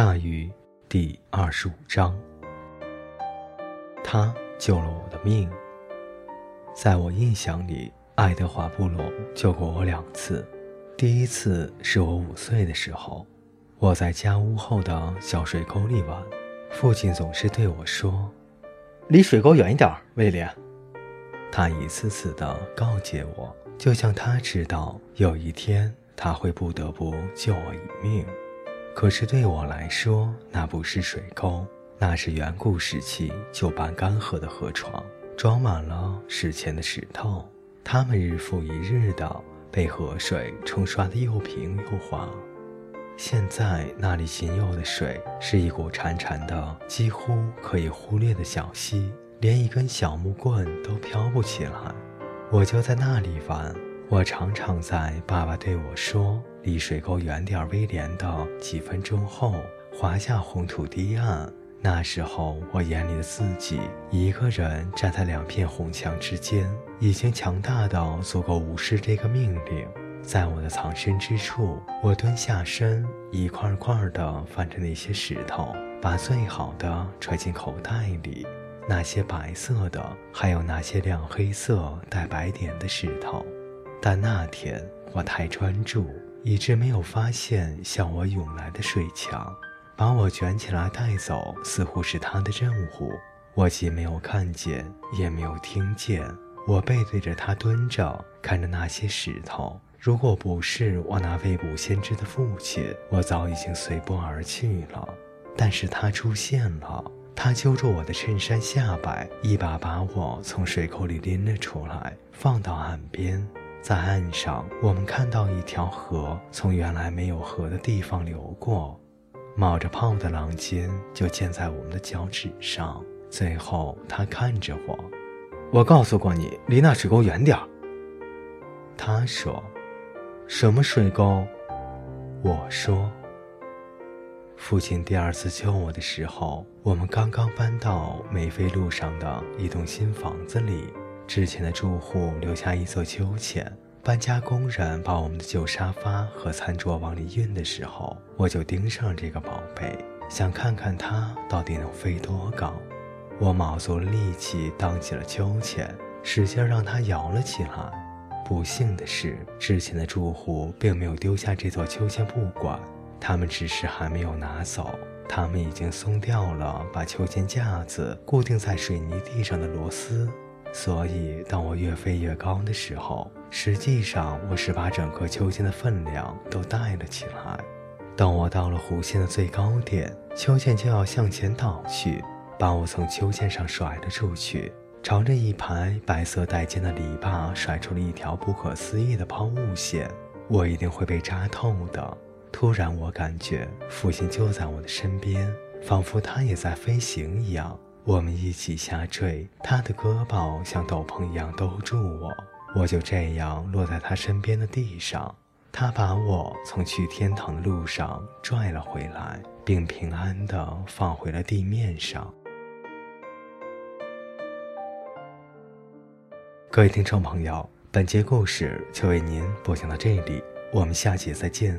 大雨第二十五章。他救了我的命。在我印象里，爱德华·布隆救过我两次。第一次是我五岁的时候，我在家屋后的小水沟里玩，父亲总是对我说：“离水沟远一点，威廉。”他一次次地告诫我，就像他知道有一天他会不得不救我一命。可是对我来说，那不是水沟，那是远古时期旧般干涸的河床，装满了史前的石头。它们日复一日的被河水冲刷得又平又滑。现在那里仅有的水是一股潺潺的、几乎可以忽略的小溪，连一根小木棍都飘不起来。我就在那里玩。我常常在爸爸对我说“离水沟远点，威廉”的几分钟后滑下红土堤岸。那时候，我眼里的自己一个人站在两片红墙之间，已经强大到足够无视这个命令。在我的藏身之处，我蹲下身，一块块地翻着那些石头，把最好的揣进口袋里。那些白色的，还有那些亮黑色带白点的石头。但那天我太专注，以致没有发现向我涌来的水墙，把我卷起来带走，似乎是他的任务。我既没有看见，也没有听见。我背对着他蹲着，看着那些石头。如果不是我那未卜先知的父亲，我早已经随波而去了。但是他出现了，他揪住我的衬衫下摆，一把把我从水沟里拎了出来，放到岸边。在岸上，我们看到一条河从原来没有河的地方流过，冒着泡的浪尖就溅在我们的脚趾上。最后，他看着我：“我告诉过你，离那水沟远点儿。”他说：“什么水沟？”我说：“父亲第二次救我的时候，我们刚刚搬到梅菲路上的一栋新房子里。”之前的住户留下一座秋千，搬家工人把我们的旧沙发和餐桌往里运的时候，我就盯上这个宝贝，想看看它到底能飞多高。我卯足了力气荡起了秋千，使劲让它摇了起来。不幸的是，之前的住户并没有丢下这座秋千不管，他们只是还没有拿走。他们已经松掉了把秋千架子固定在水泥地上的螺丝。所以，当我越飞越高的时候，实际上我是把整个秋千的分量都带了起来。当我到了弧线的最高点，秋千就要向前倒去，把我从秋千上甩了出去，朝着一排白色带尖的篱笆甩出了一条不可思议的抛物线。我一定会被扎透的。突然，我感觉父亲就在我的身边，仿佛他也在飞行一样。我们一起下坠，他的胳膊像斗篷一样兜住我，我就这样落在他身边的地上。他把我从去天堂的路上拽了回来，并平安地放回了地面上。各位听众朋友，本节故事就为您播讲到这里，我们下节再见。